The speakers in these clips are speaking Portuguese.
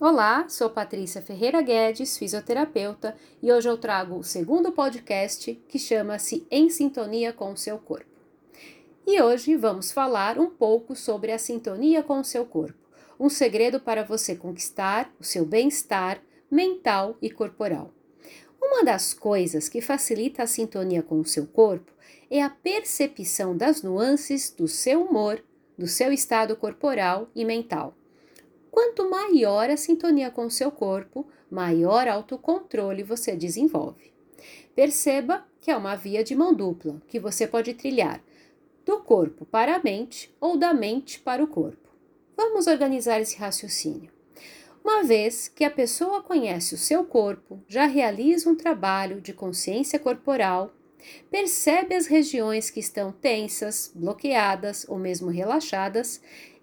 Olá, sou Patrícia Ferreira Guedes, fisioterapeuta, e hoje eu trago o segundo podcast que chama-se Em Sintonia com o Seu Corpo. E hoje vamos falar um pouco sobre a sintonia com o seu corpo, um segredo para você conquistar o seu bem-estar mental e corporal. Uma das coisas que facilita a sintonia com o seu corpo é a percepção das nuances do seu humor, do seu estado corporal e mental. Quanto maior a sintonia com o seu corpo, maior autocontrole você desenvolve. Perceba que é uma via de mão dupla que você pode trilhar do corpo para a mente ou da mente para o corpo. Vamos organizar esse raciocínio. Uma vez que a pessoa conhece o seu corpo, já realiza um trabalho de consciência corporal, percebe as regiões que estão tensas, bloqueadas ou mesmo relaxadas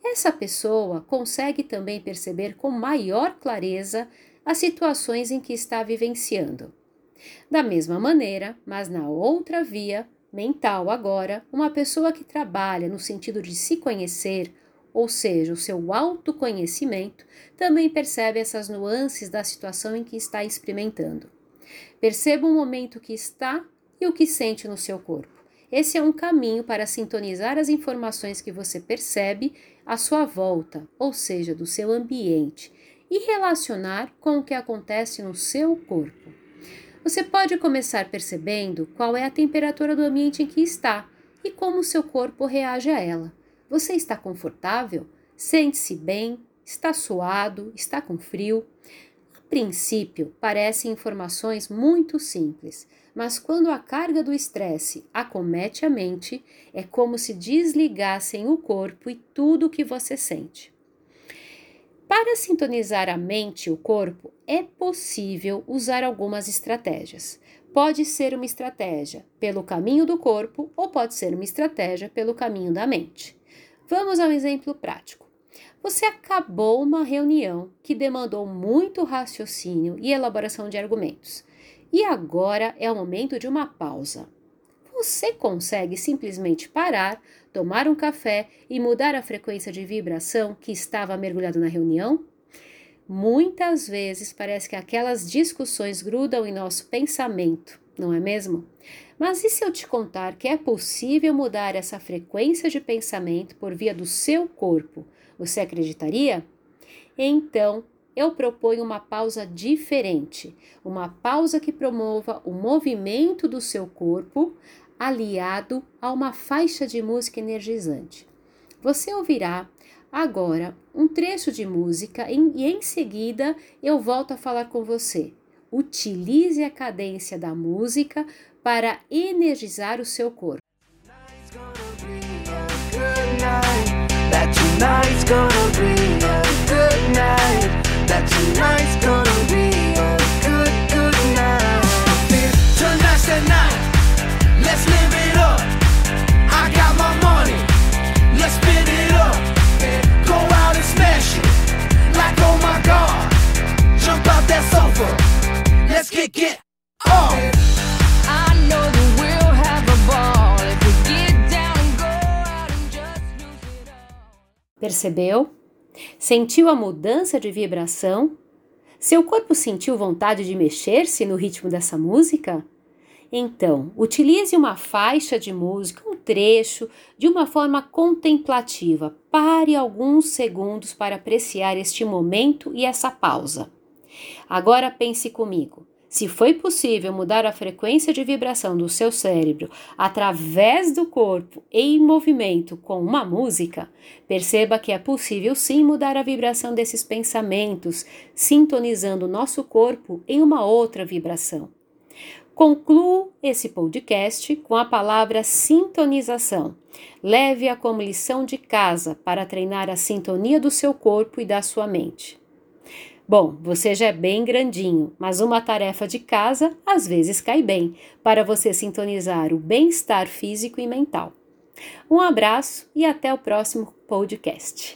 essa pessoa consegue também perceber com maior clareza as situações em que está vivenciando. Da mesma maneira, mas na outra via, mental agora, uma pessoa que trabalha no sentido de se conhecer, ou seja, o seu autoconhecimento, também percebe essas nuances da situação em que está experimentando. Perceba o momento que está e o que sente no seu corpo. Esse é um caminho para sintonizar as informações que você percebe à sua volta, ou seja, do seu ambiente, e relacionar com o que acontece no seu corpo. Você pode começar percebendo qual é a temperatura do ambiente em que está e como o seu corpo reage a ela. Você está confortável? Sente-se bem? Está suado? Está com frio? Princípio, parecem informações muito simples, mas quando a carga do estresse acomete a mente, é como se desligassem o corpo e tudo o que você sente. Para sintonizar a mente e o corpo, é possível usar algumas estratégias. Pode ser uma estratégia pelo caminho do corpo ou pode ser uma estratégia pelo caminho da mente. Vamos a um exemplo prático. Você acabou uma reunião que demandou muito raciocínio e elaboração de argumentos. E agora é o momento de uma pausa. Você consegue simplesmente parar, tomar um café e mudar a frequência de vibração que estava mergulhado na reunião? Muitas vezes parece que aquelas discussões grudam em nosso pensamento, não é mesmo? Mas e se eu te contar que é possível mudar essa frequência de pensamento por via do seu corpo? Você acreditaria? Então, eu proponho uma pausa diferente, uma pausa que promova o movimento do seu corpo aliado a uma faixa de música energizante. Você ouvirá agora um trecho de música e em seguida eu volto a falar com você. Utilize a cadência da música para energizar o seu corpo. Tonight's gonna be a good night. that tonight's gonna be a good, good night. Tonight's the night, let's live it up. I got my money, let's spin it up. Go out and smash it, like oh my god. Jump out that sofa, let's kick it off. Percebeu? Sentiu a mudança de vibração? Seu corpo sentiu vontade de mexer-se no ritmo dessa música? Então, utilize uma faixa de música, um trecho, de uma forma contemplativa. Pare alguns segundos para apreciar este momento e essa pausa. Agora pense comigo. Se foi possível mudar a frequência de vibração do seu cérebro através do corpo em movimento com uma música, perceba que é possível sim mudar a vibração desses pensamentos, sintonizando o nosso corpo em uma outra vibração. Concluo esse podcast com a palavra sintonização. Leve-a como lição de casa para treinar a sintonia do seu corpo e da sua mente. Bom, você já é bem grandinho, mas uma tarefa de casa às vezes cai bem para você sintonizar o bem-estar físico e mental. Um abraço e até o próximo podcast.